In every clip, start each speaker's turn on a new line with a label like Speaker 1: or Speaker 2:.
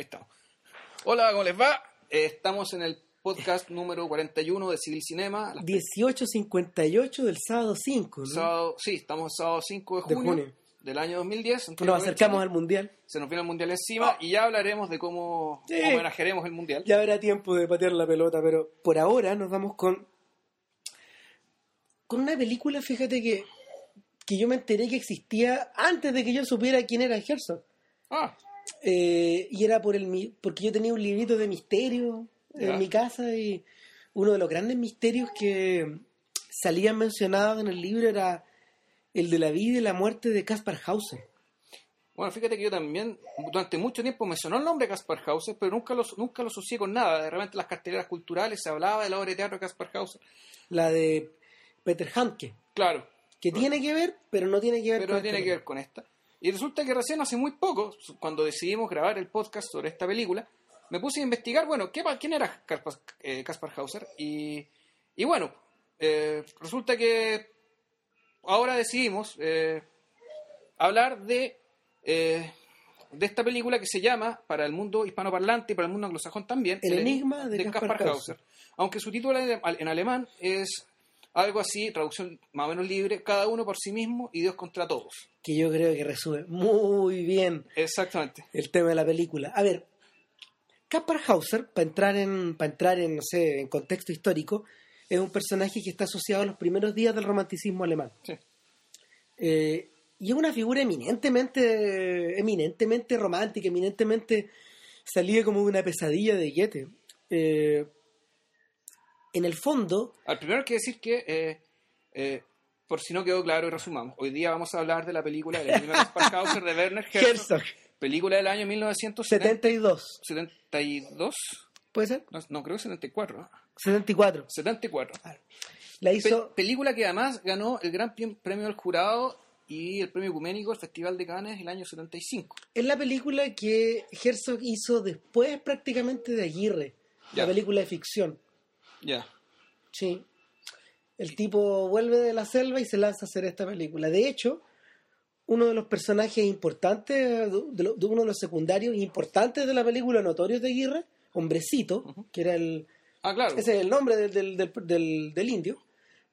Speaker 1: Ahí estamos. Hola, ¿cómo les va? Eh, estamos en el podcast número 41 de Civil Cinema. Las
Speaker 2: 18.58 del sábado 5, ¿no?
Speaker 1: Sábado, sí, estamos el sábado 5 de
Speaker 2: De
Speaker 1: junio, del año 2010.
Speaker 2: Nos acercamos al mundial.
Speaker 1: Se nos viene el mundial encima y ya hablaremos de cómo
Speaker 2: Sí.
Speaker 1: homenajearemos el mundial.
Speaker 2: Ya habrá tiempo de patear la pelota, pero por ahora nos vamos con. con una película, fíjate que. que yo me enteré que existía antes de que yo supiera quién era Herzog.
Speaker 1: Ah,
Speaker 2: Eh, y era por el porque yo tenía un librito de misterio en mi casa y uno de los grandes misterios que salían mencionados en el libro era el de la vida y la muerte de Caspar Hauser.
Speaker 1: bueno, fíjate que yo también durante mucho tiempo me sonó el nombre de Caspar Hauser, pero nunca lo, nunca lo asocié con nada. De repente en las carteleras culturales se hablaba de la obra de teatro de Caspar Hauser.
Speaker 2: La de Peter Handke,
Speaker 1: Claro,
Speaker 2: que tiene que ver, pero no tiene que ver
Speaker 1: pero
Speaker 2: con
Speaker 1: tiene que ver con esta. Y resulta que recién hace muy poco, cuando decidimos grabar el podcast sobre esta película, me puse a investigar, bueno, ¿qué, ¿quién era Caspar, eh, Caspar Hauser? Y, y bueno, eh, resulta que ahora decidimos eh, hablar de, de esta película que se llama, para el mundo hispanoparlante y para el mundo anglosajón también,
Speaker 2: El enigma de Caspar
Speaker 1: Hauser. Aunque su título en alemán es algo así, traducción más o menos libre, cada uno por sí mismo y Dios contra todos.
Speaker 2: que yo creo que resume muy bien
Speaker 1: Exactamente.
Speaker 2: el tema de la película. A ver, Caspar Hauser, para entrar en, para entrar en, no sé, en contexto histórico, es un personaje que está asociado a los primeros días del romanticismo alemán.
Speaker 1: Sí.
Speaker 2: Eh, y es una figura eminentemente, eminentemente romántica, eminentemente salida como de una pesadilla de Goethe. Eh, en el fondo,
Speaker 1: Al primero hay que decir que, eh, eh, por si no quedó claro y resumamos, hoy día vamos a hablar de la película de Caspar Hauser de Werner Herzog,
Speaker 2: Herzog,
Speaker 1: película del año 1972.
Speaker 2: 72, ¿puede ser?
Speaker 1: No, no, creo que 74. ¿no?
Speaker 2: 74.
Speaker 1: 74.
Speaker 2: La
Speaker 1: Pe-
Speaker 2: hizo...
Speaker 1: película que además ganó el Gran Premio del Jurado y el Premio Ecuménico del Festival de Cannes el año 75.
Speaker 2: Es la película que Herzog hizo después prácticamente de Aguirre,
Speaker 1: Ya.
Speaker 2: la película de ficción.
Speaker 1: Ya.
Speaker 2: Sí. El tipo vuelve de la selva y se lanza a hacer esta película. De hecho, uno de los personajes importantes, de, lo- de uno de los secundarios importantes de la película Notorios de Aguirre, Hombrecito, que era el.
Speaker 1: Ah, claro.
Speaker 2: Ese es el nombre del, del, del, del- del indio.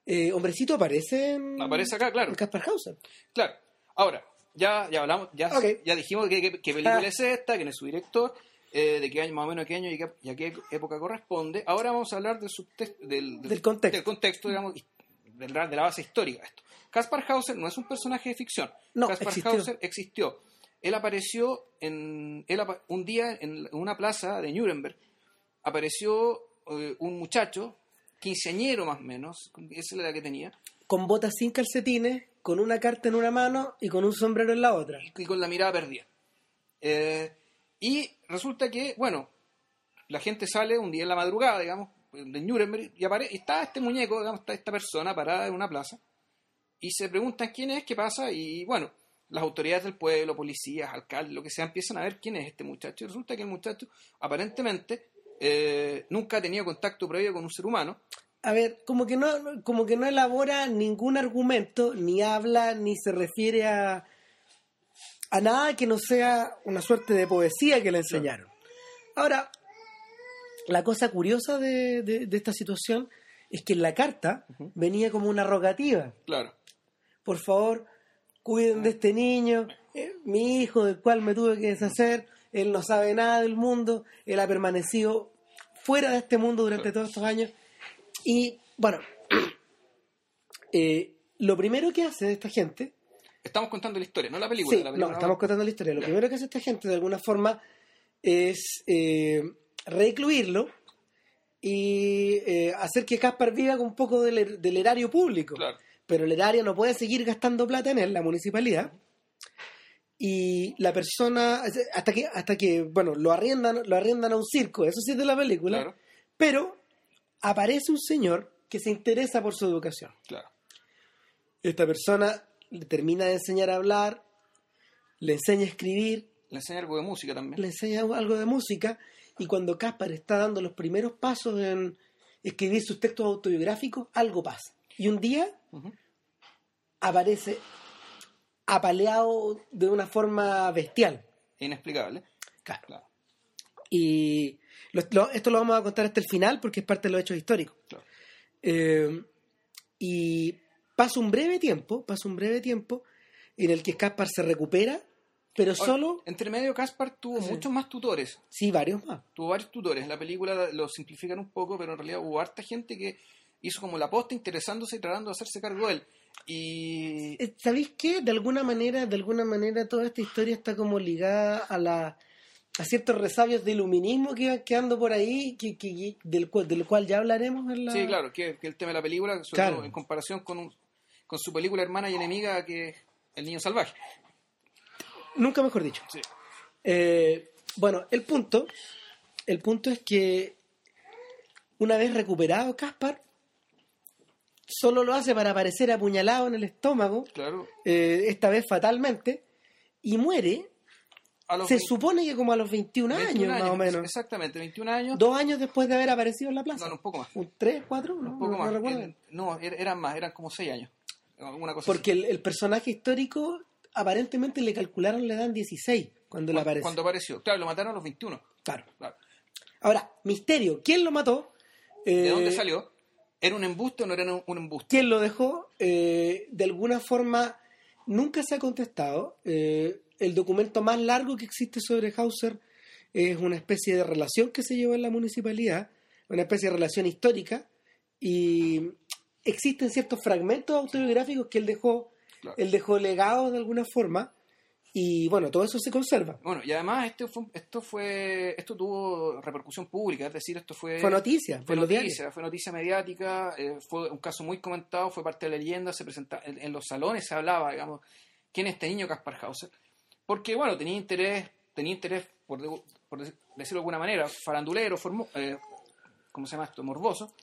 Speaker 2: Eh, Hombrecito aparece en.
Speaker 1: Aparece acá, claro.
Speaker 2: en Caspar Hauser.
Speaker 1: Claro. Ahora, ya, ya hablamos, ya, ya dijimos qué película
Speaker 2: Ah.
Speaker 1: es esta, quién es su director, eh, de qué año, más o menos qué año y, qué- y a qué época corresponde. Ahora vamos a hablar del, subtext- del,
Speaker 2: Del contexto.
Speaker 1: del contexto, digamos, de la, de la base histórica esto. Caspar Hauser no es un personaje de ficción.
Speaker 2: No,
Speaker 1: Caspar
Speaker 2: existió.
Speaker 1: Hauser existió. Él apareció en, él un día en una plaza de Nuremberg. Apareció eh, un muchacho, quinceañero más o menos, esa es la edad que tenía,
Speaker 2: Con botas sin calcetines, con una carta en una mano y con un sombrero en la otra.
Speaker 1: y con la mirada perdida. Eh, y resulta que, bueno, la gente sale un día en la madrugada, digamos, de Nuremberg, y, apare- y está este muñeco, digamos, está esta persona parada en una plaza, y se preguntan quién es, qué pasa, y bueno, las autoridades del pueblo, policías, alcaldes, lo que sea, empiezan a ver quién es este muchacho, y resulta que el muchacho, aparentemente, eh, nunca ha tenido contacto previo con un ser humano,
Speaker 2: A ver, como que no, como que no elabora ningún argumento, ni habla, ni se refiere a, a nada que no sea una suerte de poesía que le enseñaron. Ahora, la cosa curiosa de, de- de esta situación es que en la carta venía como una rogativa.
Speaker 1: claro.
Speaker 2: Por favor, cuiden de este niño, eh, mi hijo del cual me tuve que deshacer, él no sabe nada del mundo, él ha permanecido fuera de este mundo durante todos estos años. Y bueno, eh, lo primero que hace esta gente,
Speaker 1: Estamos contando la historia, no la película.
Speaker 2: sí,
Speaker 1: la
Speaker 2: no,
Speaker 1: película
Speaker 2: estamos contando la historia, lo primero que hace esta gente de alguna forma es eh, recluirlo y eh, hacer que Caspar viva con un poco del, er- del erario público.
Speaker 1: Claro.
Speaker 2: Pero el erario no puede seguir gastando plata en él, la municipalidad. Y la persona, hasta que, hasta que bueno, lo arriendan, lo arriendan a un circo, eso sí es de la película.
Speaker 1: Claro.
Speaker 2: Pero aparece un señor que se interesa por su educación.
Speaker 1: Claro.
Speaker 2: Esta persona le termina de enseñar a hablar, le enseña a escribir,
Speaker 1: Le enseña algo de música también.
Speaker 2: le enseña algo de música, y cuando Caspar está dando los primeros pasos en escribir sus textos autobiográficos, algo pasa. Y un día aparece apaleado de una forma bestial.
Speaker 1: Inexplicable.
Speaker 2: Claro.
Speaker 1: Claro.
Speaker 2: Y lo- lo- esto lo vamos a contar hasta el final porque es parte de los hechos históricos.
Speaker 1: Claro.
Speaker 2: Eh, y pasa un breve tiempo, pasa un breve tiempo en el que Caspar se recupera, pero
Speaker 1: Ahora,
Speaker 2: solo,
Speaker 1: Entre medio, Caspar tuvo
Speaker 2: Sí.
Speaker 1: muchos más tutores.
Speaker 2: sí, varios más.
Speaker 1: Tuvo varios tutores. La película lo simplifican un poco, pero en realidad hubo harta gente que hizo como la posta interesándose y tratando de hacerse cargo de él. Y
Speaker 2: Eh, ¿Sabéis qué? De alguna manera, de alguna manera toda esta historia está como ligada a la a ciertos resabios de iluminismo que iban quedando por ahí, que, que- del, cual, del cual ya hablaremos en la...
Speaker 1: sí, claro, que, que el tema de la película, sobre
Speaker 2: Claro.
Speaker 1: todo en comparación con, un- con su película hermana y enemiga, que es El Niño Salvaje.
Speaker 2: Nunca mejor dicho.
Speaker 1: Sí.
Speaker 2: Eh, bueno, el punto, el punto es que una vez recuperado Caspar, solo lo hace para aparecer apuñalado en el estómago,
Speaker 1: Claro.
Speaker 2: eh, esta vez fatalmente, y muere. Se
Speaker 1: 20
Speaker 2: supone que como a los 21,
Speaker 1: 21
Speaker 2: años, más o menos.
Speaker 1: Exactamente, 21 años.
Speaker 2: Dos años después de haber aparecido en la plaza.
Speaker 1: No, no, un poco más.
Speaker 2: ¿Un tres, cuatro? No,
Speaker 1: Un poco
Speaker 2: no-
Speaker 1: más. no, er- eran más, eran como 6 años. Cosa
Speaker 2: Porque el, el personaje histórico aparentemente le calcularon la edad en 16 cuando le aparece.
Speaker 1: cuando apareció. Claro, lo mataron a los 21.
Speaker 2: Claro.
Speaker 1: Claro.
Speaker 2: Ahora, misterio. ¿Quién lo mató?
Speaker 1: ¿De
Speaker 2: Eh,
Speaker 1: dónde salió? ¿Era un embuste o no era un, un embuste?
Speaker 2: ¿Quién lo dejó? Eh, de alguna forma, nunca se ha contestado. Eh, el documento más largo que existe sobre Hauser es una especie de relación que se llevó en la municipalidad, una especie de relación histórica, y existen ciertos fragmentos autobiográficos que él dejó,
Speaker 1: Claro.
Speaker 2: él dejó legados de alguna forma, y bueno, todo eso se conserva.
Speaker 1: Bueno, y además este fue, esto fue esto tuvo repercusión pública, es decir, esto fue
Speaker 2: Fue noticia,
Speaker 1: fue noticia, fue noticia mediática, eh, fue un caso muy comentado, fue parte de la leyenda, se presentaba en, en los salones se hablaba, digamos, quién es este niño Caspar Hauser, porque bueno, tenía interés, tenía interés por, de- por dec- decirlo de alguna manera, farandulero, formo- eh, ¿cómo se llama esto? morboso.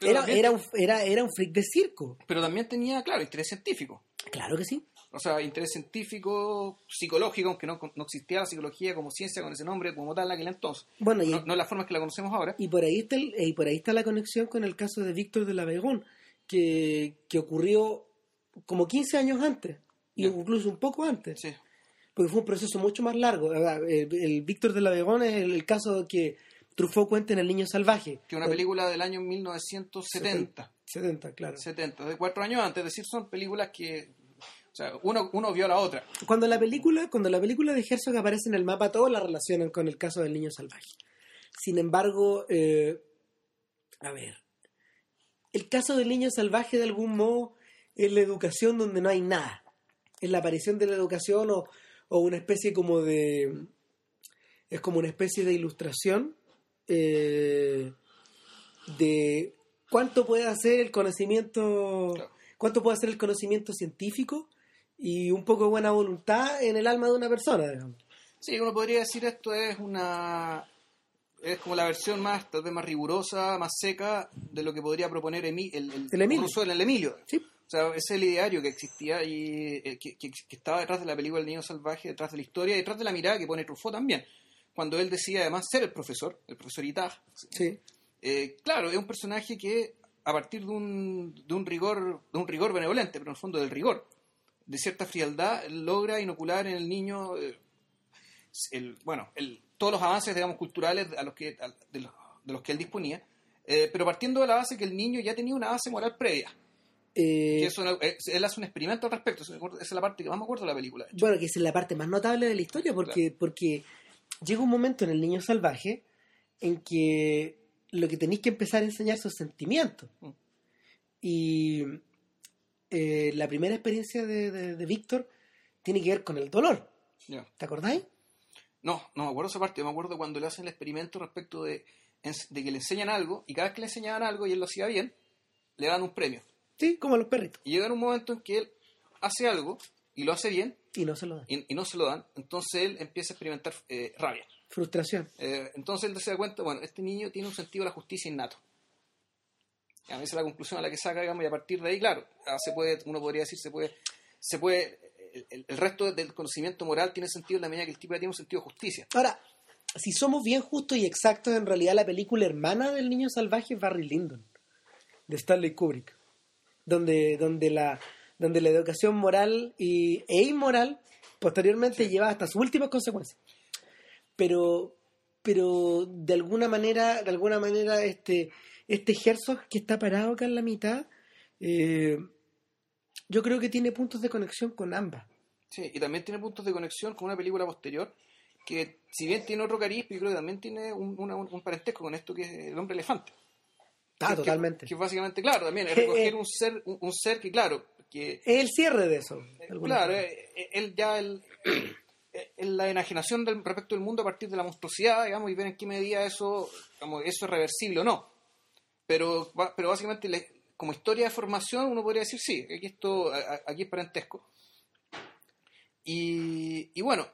Speaker 2: Era,
Speaker 1: también,
Speaker 2: era, un, era, era un freak de circo.
Speaker 1: pero también tenía, claro, interés científico.
Speaker 2: Claro que sí.
Speaker 1: O sea, interés científico, psicológico, aunque no, no existía la psicología como ciencia con ese nombre como tal en aquel entonces.
Speaker 2: Bueno, y,
Speaker 1: No, no es la forma que la conocemos ahora.
Speaker 2: y por ahí está el- y por ahí está la conexión con el caso de Víctor de la Begón, que, que ocurrió como 15 años antes, y incluso un poco antes,
Speaker 1: Sí,
Speaker 2: porque fue un proceso mucho más largo. ¿verdad? El, el Víctor de la Begón es el, el caso que Truffaut cuenta en El Niño Salvaje.
Speaker 1: que una
Speaker 2: Eh,
Speaker 1: película del año 1970.
Speaker 2: 70, claro.
Speaker 1: 70, de cuatro años antes, es decir, son películas que, o sea, uno, uno vio a la otra.
Speaker 2: Cuando la película, cuando la película de Herzog aparece en el mapa, todos la relacionan con el caso del niño salvaje. Sin embargo, eh, a ver, el caso del niño salvaje de algún modo es la educación donde no hay nada. Es la aparición de la educación o, o una especie como de es como una especie de ilustración eh, de cuánto puede hacer el conocimiento,
Speaker 1: Claro.
Speaker 2: cuánto puede hacer el conocimiento científico y un poco de buena voluntad en el alma de una persona, digamos.
Speaker 1: Sí, uno podría decir esto es una es como la versión más tal vez más rigurosa, más seca de lo que podría proponer Emi- el, el,
Speaker 2: El Emilio.
Speaker 1: Rousseau en el Emilio.
Speaker 2: Sí.
Speaker 1: O sea, ese es el ideario que existía y eh, que, que- que estaba detrás de la película El Niño Salvaje, detrás de la historia y detrás de la mirada que pone Truffaut también. Cuando él decía además ser el profesor, el profesor Itag,
Speaker 2: Sí.
Speaker 1: eh, claro, es un personaje que a partir de un, de un rigor de un rigor benevolente, pero en el fondo del rigor, de cierta frialdad, logra inocular en el niño eh, el, bueno, el, todos los avances digamos culturales a los que, a- de, los, de los que él disponía, eh, pero partiendo de la base que el niño ya tenía una base moral previa.
Speaker 2: Eh,
Speaker 1: Que eso eh, él hace un experimento al respecto, esa es la parte que más me acuerdo de la película. de.
Speaker 2: Bueno, que es la parte más notable de la historia, porque, porque llega un momento en el niño salvaje en que lo que tenéis que empezar a enseñar son sentimientos.
Speaker 1: Mm.
Speaker 2: Y eh, la primera experiencia de, de- de Víctor tiene que ver con el dolor.
Speaker 1: Ya.
Speaker 2: ¿Te acordáis?
Speaker 1: No, no me acuerdo esa parte, me acuerdo cuando le hacen el experimento respecto de, de que le enseñan algo y cada vez que le enseñaban algo y él lo hacía bien, le dan un premio.
Speaker 2: Sí, como a los perritos.
Speaker 1: Y llega un momento en que él hace algo y lo hace bien
Speaker 2: Y no se lo dan.
Speaker 1: y, y no se lo dan, entonces él empieza a experimentar eh, rabia.
Speaker 2: Frustración.
Speaker 1: Eh, entonces él se da cuenta, bueno, este niño tiene un sentido de la justicia innato. Y a veces la conclusión a la que saca, digamos, y a partir de ahí, claro, ah, se puede, uno podría decir, se puede, se puede, el, el- el resto del conocimiento moral tiene sentido en la medida que el tipo ya tiene un sentido de justicia.
Speaker 2: Ahora, si somos bien justos y exactos, en realidad la película hermana del niño salvaje es Barry Lyndon, de Stanley Kubrick, donde, donde, la, donde la educación moral y, e inmoral posteriormente lleva hasta sus últimas consecuencias. Pero, pero de alguna manera, de alguna manera, este, este Herzog que está parado acá en la mitad, eh, yo creo que tiene puntos de conexión con ambas.
Speaker 1: Sí, y también tiene puntos de conexión con una película posterior que, si bien tiene otro cariz, yo creo que también tiene un, una- un parentesco con esto que es el hombre elefante.
Speaker 2: Ah,
Speaker 1: Que-
Speaker 2: totalmente.
Speaker 1: Que, que básicamente, claro, también es recoger un ser, un, un ser que, claro, que
Speaker 2: Es el cierre de eso. de alguna
Speaker 1: claro, eh, eh, él ya el, eh, en la enajenación del, respecto del mundo a partir de la monstruosidad, digamos, y ver en qué medida eso, digamos, eso es reversible o no. Pero, pero básicamente, le- como historia de formación, uno podría decir sí, aquí esto, a- a- aquí es parentesco. Y, y bueno,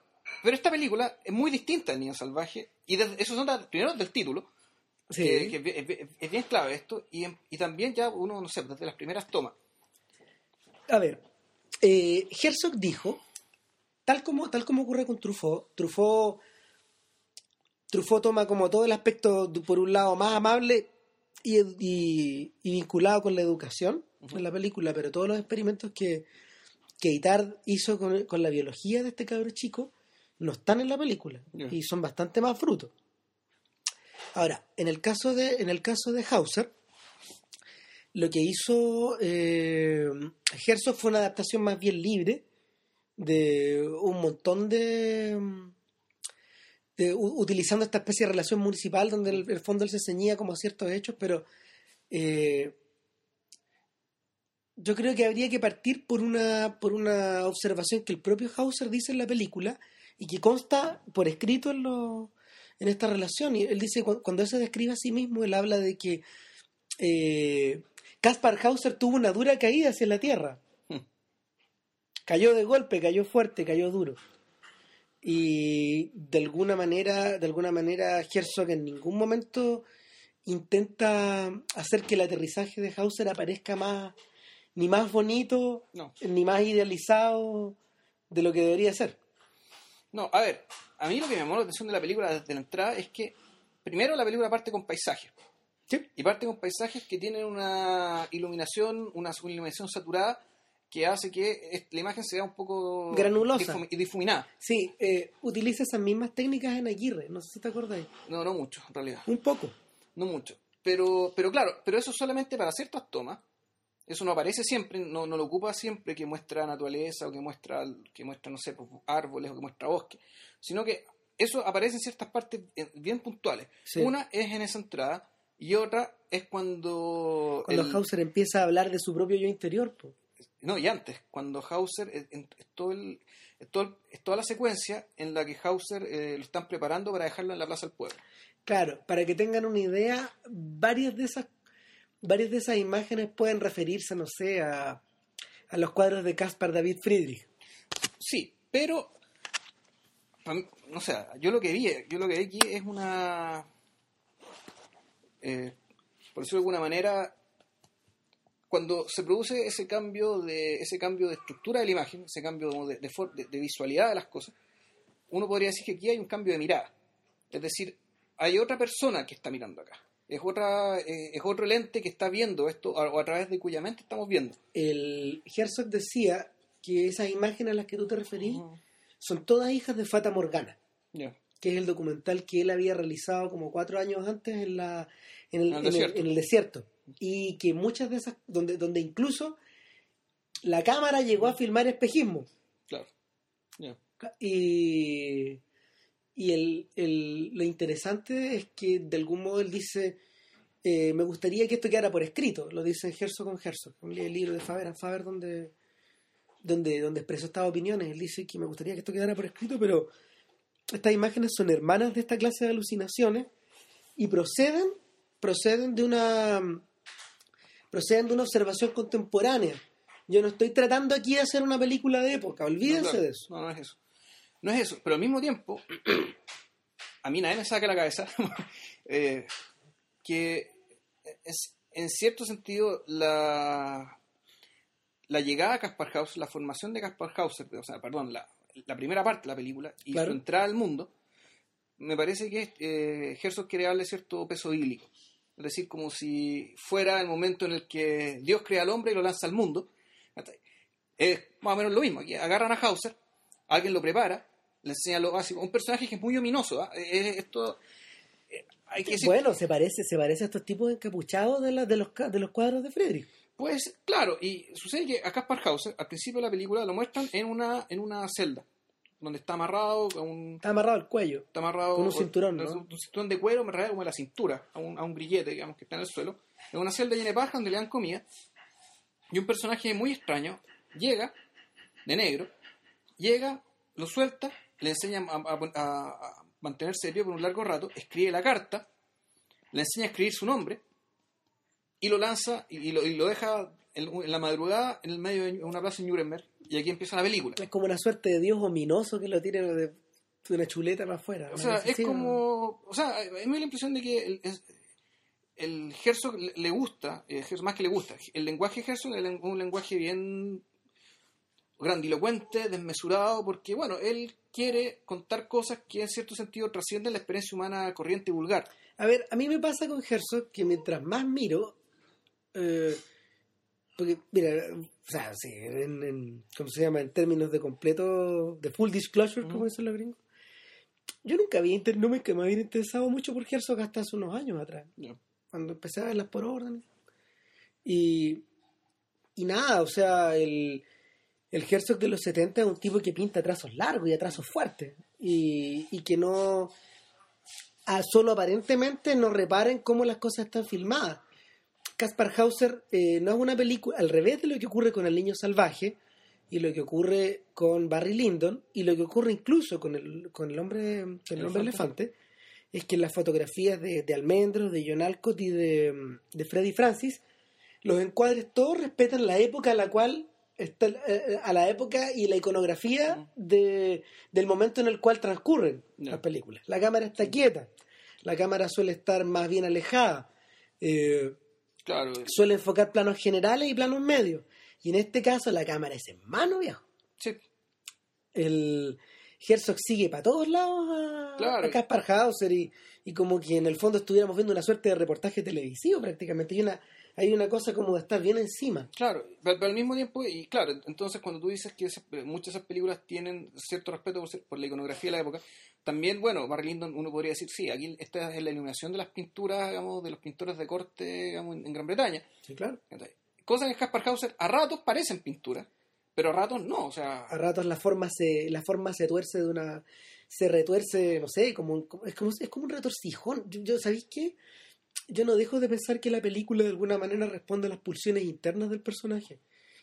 Speaker 1: pero esta película es muy distinta al Niño Salvaje, y de- eso son da- primero del título,
Speaker 2: Sí.
Speaker 1: que, que es, bien- es bien- clave esto, y, y también ya uno, no sé, desde las primeras tomas.
Speaker 2: A ver, eh, Herzog dijo, tal como, tal como ocurre con Truffaut, Truffaut, Truffaut toma como todo el aspecto, por un lado, más amable y, y- y vinculado con la educación en la película, pero todos los experimentos que, que Itard hizo con, con la biología de este cabro chico no están en la película y son bastante más frutos. Ahora, en el caso de, en el caso de Hauser, lo que hizo eh, fue una adaptación más bien libre de un montón de, utilizando esta especie de relación municipal donde el, fondo él se ceñía como a ciertos hechos, pero eh, yo creo que habría que partir por una, por una observación que el propio Hauser dice en la película y que consta por escrito en, lo- en esta relación. Y él dice, cu- cuando él se describe a sí mismo, él habla de que eh, Kaspar Hauser tuvo una dura caída hacia la tierra. Cayó de golpe, cayó fuerte, cayó duro. Y de alguna manera, de alguna manera, Herzog en ningún momento intenta hacer que el aterrizaje de Hauser aparezca más, ni más bonito,
Speaker 1: No.
Speaker 2: ni más idealizado de lo que debería ser.
Speaker 1: No, a ver, a mí lo que me llamó la atención de la película desde la entrada es que, primero, la película parte con paisajes.
Speaker 2: Sí.
Speaker 1: Y parte con paisajes que tienen una iluminación, una iluminación saturada que hace que la imagen sea un poco
Speaker 2: Granulosa.
Speaker 1: difumi- difuminada.
Speaker 2: Sí, eh, utiliza esas mismas técnicas en Aguirre, no sé si te acordáis.
Speaker 1: No, no mucho, en realidad.
Speaker 2: Un poco.
Speaker 1: No mucho. Pero, pero claro, pero eso solamente para ciertas tomas. Eso no aparece siempre, no, no lo ocupa siempre que muestra naturaleza o que muestra, que muestra no sé, pues, árboles o que muestra bosque. Sino que eso aparece en ciertas partes eh, bien puntuales.
Speaker 2: Sí.
Speaker 1: Una es en esa entrada y otra es cuando...
Speaker 2: Cuando
Speaker 1: el-
Speaker 2: Hauser empieza a hablar de su propio yo interior. po.
Speaker 1: No, y antes, cuando Hauser, es, todo el- es todo toda la secuencia en la que Hauser eh, lo están preparando para dejarlo en la Plaza del Pueblo.
Speaker 2: Claro, para que tengan una idea, varias de esas, varias de esas imágenes pueden referirse, no sé, a, a los cuadros de Caspar David Friedrich.
Speaker 1: Sí, pero no sé, yo lo que vi, yo lo que vi aquí es una eh, por decirlo de alguna manera cuando se produce ese cambio de ese cambio de estructura de la imagen, ese cambio de, de de- de visualidad de las cosas, uno podría decir que aquí hay un cambio de mirada. Es decir, hay otra persona que está mirando acá. Es otra eh, es otro lente que está viendo esto a- o a través de cuya mente estamos viendo.
Speaker 2: El Herzog decía que esas imágenes a las que tú te referís son todas hijas de Fata Morgana,
Speaker 1: Ya.
Speaker 2: Que es el documental que él había realizado como cuatro años antes en, la, en, el,
Speaker 1: En el desierto.
Speaker 2: en el desierto. Y que muchas de esas, donde, donde incluso la cámara llegó a filmar espejismo.
Speaker 1: Claro. Ya.
Speaker 2: Y, y el, el- lo interesante es que de algún modo él dice, eh, me gustaría que esto quedara por escrito, lo dice Herzog con Herzog, el libro de Faber and Faber donde, donde, donde expresó estas opiniones. Él dice que me gustaría que esto quedara por escrito, pero estas imágenes son hermanas de esta clase de alucinaciones y proceden, proceden de una proceden de una observación contemporánea. Yo no estoy tratando aquí de hacer una película de época, olvídense
Speaker 1: No, claro.
Speaker 2: de eso.
Speaker 1: No, no es eso. No es eso. Pero al mismo tiempo, a mí nadie me saca la cabeza eh, que es, en cierto sentido la, la llegada a Caspar Hauser, la formación de Caspar Hauser, o sea, perdón, la, la primera parte de la película y
Speaker 2: Claro.
Speaker 1: su entrada al mundo, me parece que eh, Herzog quiere darle cierto peso bíblico. Es decir, como si fuera el momento en el que Dios crea al hombre y lo lanza al mundo. Es más o menos lo mismo. Aquí agarran a Hauser, alguien lo prepara, le enseña lo básico. Un personaje que es muy ominoso. ¿ah? Es- esto, hay que decir,
Speaker 2: Bueno, se parece, se parece a estos tipos encapuchados de, la- de, los, de los cuadros de Friedrich.
Speaker 1: Pues claro, y sucede que a Caspar Hauser, al principio de la película, lo muestran en una, en una celda, donde está amarrado a un,
Speaker 2: Está amarrado al cuello.
Speaker 1: está amarrado
Speaker 2: Con un cinturón, ¿no?
Speaker 1: un, un cinturón de cuero, me como de la cintura, a un, a un grillete, digamos, que está en el suelo, en una celda llena de paja donde le dan comida, y un personaje muy extraño llega, de negro, llega, lo suelta, le enseña a, a- a- a mantenerse de pie por un largo rato, escribe la carta, le enseña a escribir su nombre, y lo lanza, y, y lo, y lo deja en, en la madrugada en el medio de una plaza en Nuremberg, y aquí empieza la película.
Speaker 2: Es como una suerte de dios ominoso que lo tiene de, de una chuleta para afuera.
Speaker 1: O sea, es como. O sea, a mí me da la impresión de que el, es- el Herzog le, gusta, eh, más que le gusta, el lenguaje Herzog es un lenguaje bien grandilocuente, desmesurado, porque, bueno, él quiere contar cosas que en cierto sentido trascienden la experiencia humana corriente y vulgar.
Speaker 2: A ver, a mí me pasa con Herzog que mientras más miro, eh, porque, mira, o sea, sí, en, en- ¿cómo se llama? En términos de completo, de full disclosure, como
Speaker 1: Ujú.
Speaker 2: dicen los gringos, yo nunca había, inter- no me, que me había interesado mucho por Herzog hasta hace unos años atrás, cuando empecé a verlas por orden. Y, y nada, o sea, el, el Herzog de los 70 es un tipo que pinta trazos largos y trazos fuertes, y, y que no a solo aparentemente no reparen cómo las cosas están filmadas. Caspar Hauser eh, no es una película, al revés de lo que ocurre con El Niño Salvaje y lo que ocurre con Barry Lyndon y lo que ocurre incluso con el, con el hombre, con el hombre elefante, es que en las fotografías de, de Almendros, de John Alcott y de, de Freddy Francis, los encuadres todos respetan la época a la cual está, eh, a la época y la iconografía de, del momento en el cual transcurren las películas. La cámara está quieta, la cámara suele estar más bien alejada, eh,
Speaker 1: Claro,
Speaker 2: suele enfocar planos generales y planos medios. Y en este caso la cámara es en mano, viejo.
Speaker 1: sí,
Speaker 2: El Herzog sigue para todos lados a,
Speaker 1: Claro.
Speaker 2: a Caspar Hauser y, y como que en el fondo estuviéramos viendo una suerte de reportaje televisivo prácticamente. Hay una, hay una cosa como de estar bien encima.
Speaker 1: Claro, pero, pero al mismo tiempo, y claro, entonces cuando tú dices que esas- muchas de esas películas tienen cierto respeto por, la iconografía de la época, también, bueno, Barry Lyndon, uno podría decir, sí, aquí esta es la iluminación de las pinturas, digamos, de los pintores de corte, digamos, en, en Gran Bretaña.
Speaker 2: Sí, claro.
Speaker 1: Cosas que Caspar Hauser a ratos parecen pinturas, pero a ratos no, o sea,
Speaker 2: A ratos la forma se, la forma se tuerce de una, se retuerce, no sé, como, como- es como, es como un retorcijón. Yo, yo, ¿sabéis qué? Yo no dejo de pensar que la película de alguna manera responde a las pulsiones internas del personaje,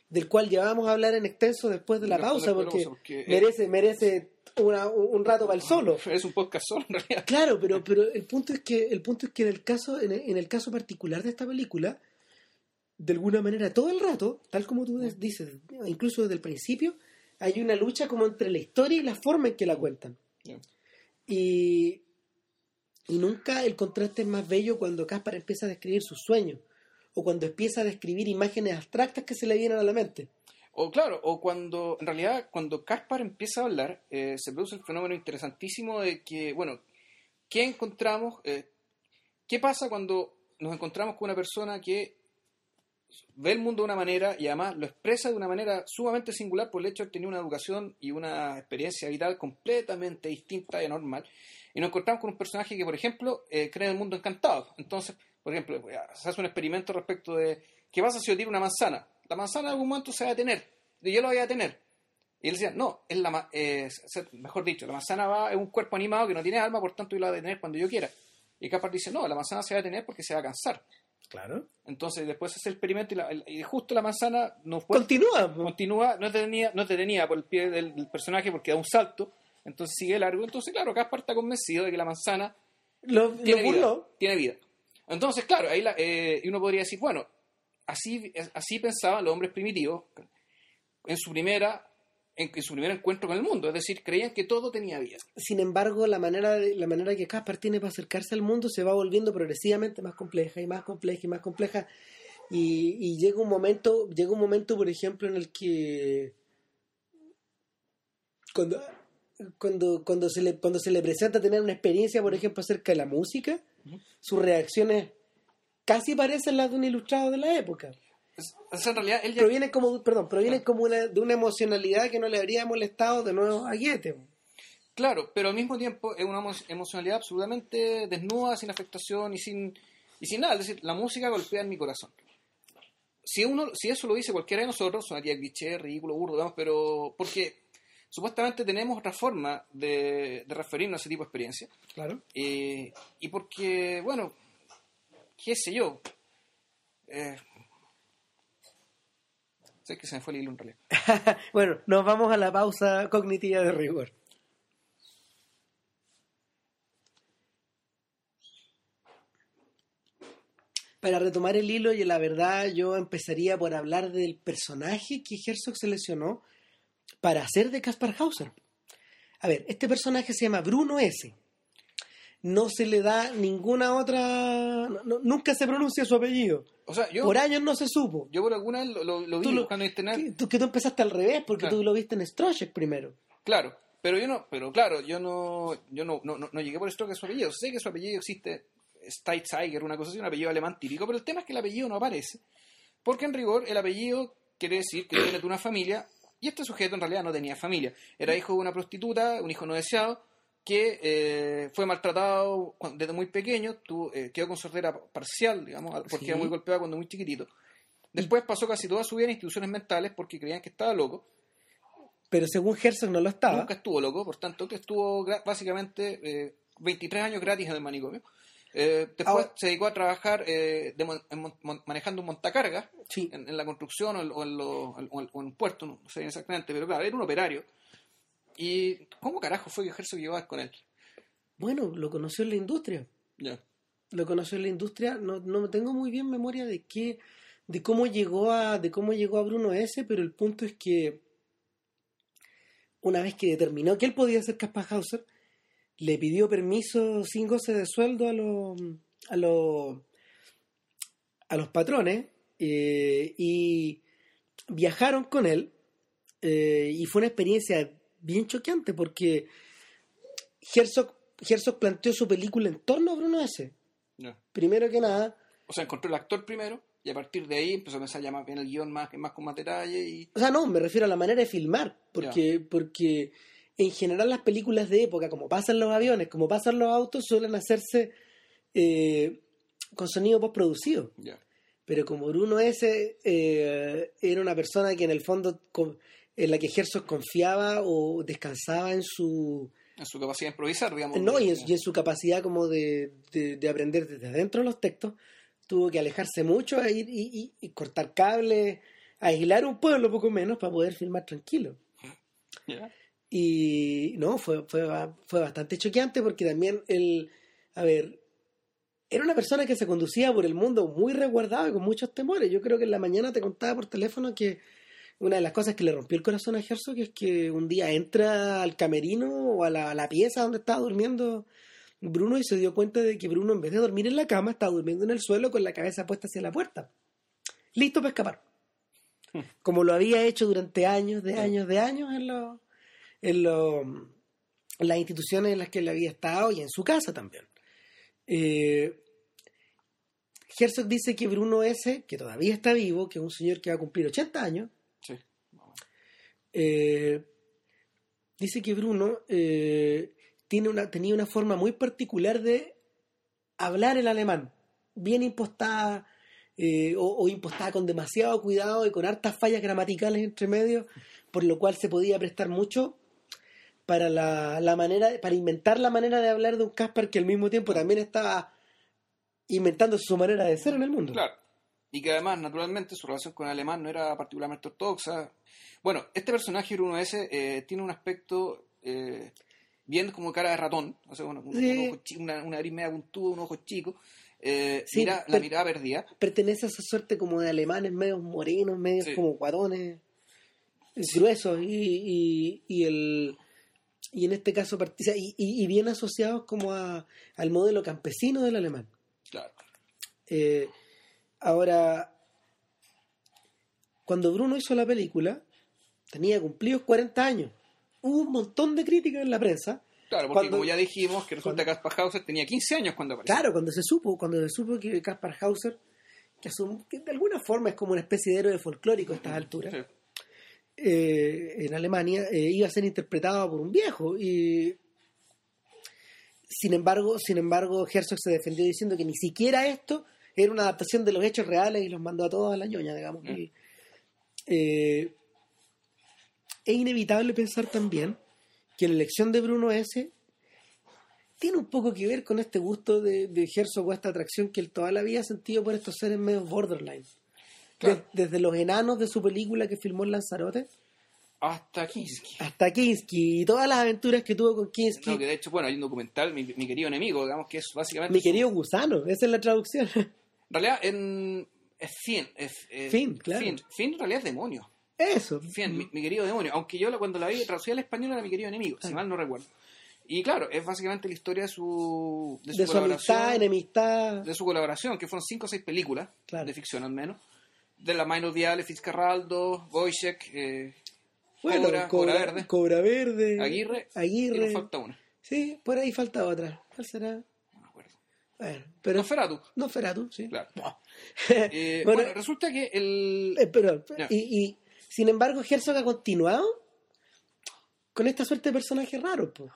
Speaker 2: del cual ya vamos a hablar en extenso después de la
Speaker 1: Después
Speaker 2: pausa, porque,
Speaker 1: porque, eh,
Speaker 2: merece, merece una- un rato para el solo.
Speaker 1: es un podcast solo en realidad.
Speaker 2: Claro, pero, pero el punto es que, el punto es que en el caso, en el, en el caso particular de esta película, de alguna manera, todo el rato, tal como tú des- dices, incluso desde el principio, hay una lucha como entre la historia y la forma en que la cuentan.
Speaker 1: Ya.
Speaker 2: Y, y nunca el contraste es más bello cuando Caspar empieza a describir sus sueños, o cuando empieza a describir imágenes abstractas que se le vienen a la mente.
Speaker 1: O claro, o cuando, en realidad, cuando Caspar empieza a hablar, eh, se produce el fenómeno interesantísimo de que, bueno, ¿qué encontramos? eh, ¿Qué pasa cuando nos encontramos con una persona que ve el mundo de una manera y además lo expresa de una manera sumamente singular por el hecho de tener una educación y una experiencia vital completamente distinta y anormal? Y nos encontramos con un personaje que, por ejemplo, eh, cree en el mundo encantado. Entonces, por ejemplo, eh, se hace un experimento respecto de ¿qué pasa si yo tiro una manzana? La manzana en algún momento se va a detener. Y yo la voy a detener. Y él decía, no, es la, eh, mejor dicho, la manzana va, es un cuerpo animado que no tiene alma, por tanto yo la voy a detener cuando yo quiera. Y Caspar dice, no, la manzana se va a detener porque se va a cansar.
Speaker 2: Claro.
Speaker 1: Entonces después hace el experimento y, la- y justo la manzana no puede,
Speaker 2: Continúa.
Speaker 1: continúa, no es detenida, no es detenida por el pie del, del personaje porque da un salto, entonces sigue largo. Entonces, claro, Caspar está convencido de que la manzana
Speaker 2: Lo, lo
Speaker 1: tiene vida, tiene vida. Entonces, claro, ahí la- eh, uno podría decir, bueno, así, así pensaban los hombres primitivos en su primera en, en su primer encuentro con el mundo, es decir, creían que todo tenía vida.
Speaker 2: Sin embargo, la manera, de- la manera que Caspar tiene para acercarse al mundo se va volviendo progresivamente más compleja y más compleja y más compleja. Y, y llega un momento, llega un momento, por ejemplo, en el que cuando, cuando, cuando se le, cuando se le presenta tener una experiencia, por ejemplo, acerca de la música,
Speaker 1: Ujú.
Speaker 2: sus reacciones casi parecen las de un ilustrado de la época.
Speaker 1: Es- es en realidad, él ya,
Speaker 2: Provienen como, perdón, provienen como una, de una emocionalidad que no le habría molestado de nuevo a Goethe.
Speaker 1: Claro, pero al mismo tiempo es una emo- emocionalidad absolutamente desnuda, sin afectación y sin, y sin nada. Es decir, la música golpea en mi corazón. Si, uno, si eso lo dice cualquiera de nosotros, sonaría cliché, ridículo, burdo, digamos, pero porque supuestamente tenemos otra forma de, de referirnos a ese tipo de experiencia.
Speaker 2: Claro.
Speaker 1: Eh, y porque, bueno, qué sé yo. Eh, sé que se me fue el hilo en realidad.
Speaker 2: bueno, nos vamos a la pausa cognitiva de rigor. Para retomar el hilo, y la verdad, yo empezaría por hablar del personaje que Herzog seleccionó para hacer de Kaspar Hauser. A ver, este personaje se llama Bruno S. No se le da ninguna otra. no- nunca se pronuncia su apellido.
Speaker 1: O sea, yo
Speaker 2: Por años no se supo.
Speaker 1: yo por alguna vez lo, lo- lo vi
Speaker 2: Tú
Speaker 1: buscando internet.
Speaker 2: Que tú, que tú empezaste al revés, porque
Speaker 1: Claro.
Speaker 2: tú lo viste en Strochek primero.
Speaker 1: Claro, pero yo no, pero claro, yo no, yo no, no, no- no llegué por que su apellido. Sé que su apellido existe, Steitzeiger, una cosa así, un apellido alemán típico, pero el tema es que el apellido no aparece. Porque en rigor el apellido quiere decir que viene de una familia, y este sujeto en realidad no tenía familia. Era hijo de una prostituta, un hijo no deseado, que eh, fue maltratado desde muy pequeño, tuvo, eh, quedó con sordera parcial, digamos, porque
Speaker 2: Sí.
Speaker 1: era muy golpeado cuando muy chiquitito. Después pasó casi toda su vida en instituciones mentales porque creían que estaba loco.
Speaker 2: Pero según Herzog no lo estaba.
Speaker 1: Nunca estuvo loco, por tanto, que estuvo básicamente eh, 23 años gratis en el manicomio. Eh, después
Speaker 2: Ahora-
Speaker 1: se dedicó a trabajar eh, de en manejando un montacargas
Speaker 2: Sí.
Speaker 1: en, en la construcción o en, o en lo- o en- o en puerto, no sé exactamente, pero claro, era un operario. ¿Y cómo carajo fue que Herzog llegó a con él?
Speaker 2: Bueno, lo conoció en la industria.
Speaker 1: Ya.
Speaker 2: Lo conoció en la industria. No, no tengo muy bien memoria de qué, de cómo llegó a, de cómo llegó a Bruno S, pero el punto es que una vez que determinó que él podía ser Kaspar Hauser, le pidió permiso sin goce de sueldo a los a los a los patrones eh, y viajaron con él eh, y fue una experiencia bien choqueante porque Herzog, Herzog planteó su película en torno a Bruno S. Primero que nada,
Speaker 1: O sea, encontró el actor primero y a partir de ahí empezó a pensar ya más bien el guion más, más con más detalle y...
Speaker 2: o sea, no, me refiero a la manera de filmar, porque, porque en general las películas de época, como pasan los aviones, como pasan los autos, suelen hacerse eh, con sonido postproducido. Pero como Bruno S. eh, era una persona que en el fondo en la que Herzog confiaba o descansaba en su
Speaker 1: En su capacidad de improvisar, digamos.
Speaker 2: no y en, y en su capacidad como de, de- de aprender desde adentro los textos tuvo que alejarse mucho e ir y, y- y cortar cables aislar un pueblo poco menos para poder filmar tranquilo
Speaker 1: Ya.
Speaker 2: Y no fue fue fue bastante choqueante porque también él a ver era una persona que se conducía por el mundo muy resguardado y con muchos temores yo creo que en la mañana te contaba por teléfono que una de las cosas que le rompió el corazón a Herzog es que un día entra al camerino o a la, a la pieza donde estaba durmiendo Bruno y se dio cuenta de que Bruno en vez de dormir en la cama estaba durmiendo en el suelo con la cabeza puesta hacia la puerta. Listo para escapar. Como lo había hecho durante años, de años, de años en, los en, en las instituciones en las que él había estado y en su casa también. Eh, Herzog dice que Bruno S., que todavía está vivo, que es un señor que va a cumplir 80 años,
Speaker 1: Sí.
Speaker 2: eh, dice que Bruno eh, tiene una, tenía una forma muy particular de hablar el alemán, bien impostada eh, o, o impostada con demasiado cuidado y con hartas fallas gramaticales entre medio, por lo cual se podía prestar mucho para la, la manera, para inventar la manera de hablar de un Caspar que al mismo tiempo también estaba inventando su manera de ser en el mundo.
Speaker 1: Claro. Y que además, naturalmente, su relación con el alemán no era particularmente ortodoxa. Bueno, este personaje Bruno S. eh, tiene un aspecto eh, bien como cara de ratón, o sea, un,
Speaker 2: Sí.
Speaker 1: un ojo una, una nariz media puntuda, un ojo chico, eh,
Speaker 2: Sí,
Speaker 1: mira, la mirada perdida.
Speaker 2: pertenece a esa suerte como de alemanes medios morenos, medios
Speaker 1: Sí.
Speaker 2: como guadones, gruesos y, y, y el y en este caso y, y- y bien asociados como a, al modelo campesino del alemán.
Speaker 1: Claro.
Speaker 2: Eh, ahora, cuando Bruno hizo la película, tenía cumplidos 40 años. Hubo un montón de críticas en la prensa.
Speaker 1: Claro, porque
Speaker 2: Cuando-
Speaker 1: como ya dijimos, que resulta que Kaspar Hauser tenía 15 años cuando apareció.
Speaker 2: Claro, cuando se supo, cuando se supo que Kaspar Hauser, que, asum- que de alguna forma es como una especie de héroe folclórico a estas alturas,
Speaker 1: Sí.
Speaker 2: Eh, en Alemania, eh, iba a ser interpretado por un viejo. Y sin embargo, sin embargo, Herzog se defendió diciendo que ni siquiera esto era una adaptación de los hechos reales y los mandó a todos a la ñoña, digamos.
Speaker 1: Mm.
Speaker 2: Eh, es inevitable pensar también que la elección de Bruno S. tiene un poco que ver con este gusto de, de Herzog o esta atracción que él toda la vida ha sentido por estos seres medio borderline.
Speaker 1: Claro.
Speaker 2: Desde los enanos de su película que filmó en Lanzarote
Speaker 1: Hasta Kinski.
Speaker 2: hasta Kinski y todas las aventuras que tuvo con Kinski.
Speaker 1: No, que de hecho, bueno, hay un documental, mi, mi querido enemigo, digamos, que es básicamente.
Speaker 2: Mi querido gusano, esa es la traducción.
Speaker 1: En realidad, en, es Finn. Es, es-
Speaker 2: Finn, claro.
Speaker 1: Finn, Finn en realidad es demonio.
Speaker 2: Eso.
Speaker 1: Finn, mi, mi querido demonio. Aunque yo cuando la vi traducida al español era mi querido enemigo, si
Speaker 2: Ah.
Speaker 1: mal no recuerdo. Y claro, es básicamente la historia de su, de su
Speaker 2: de su
Speaker 1: colaboración.
Speaker 2: amistad, enemistad.
Speaker 1: de su colaboración, que fueron cinco o seis películas
Speaker 2: Claro.
Speaker 1: de ficción al menos. De la Minor Viale, Fitzcarraldo, Wojciech, eh,
Speaker 2: Bueno,
Speaker 1: Cobra, Cobra Verde,
Speaker 2: Cobra Verde.
Speaker 1: Aguirre, y
Speaker 2: Aguirre.
Speaker 1: nos falta una.
Speaker 2: Sí, por ahí falta otra. ¿Cuál será?
Speaker 1: No me acuerdo.
Speaker 2: Bueno, pero.
Speaker 1: Nosferatu,
Speaker 2: No, Feratu, sí.
Speaker 1: claro.
Speaker 2: No.
Speaker 1: Eh,
Speaker 2: Bueno,
Speaker 1: bueno, resulta que el...
Speaker 2: Eh, pero, y, y, sin embargo, Herzog ha continuado con esta suerte de personajes raros. po.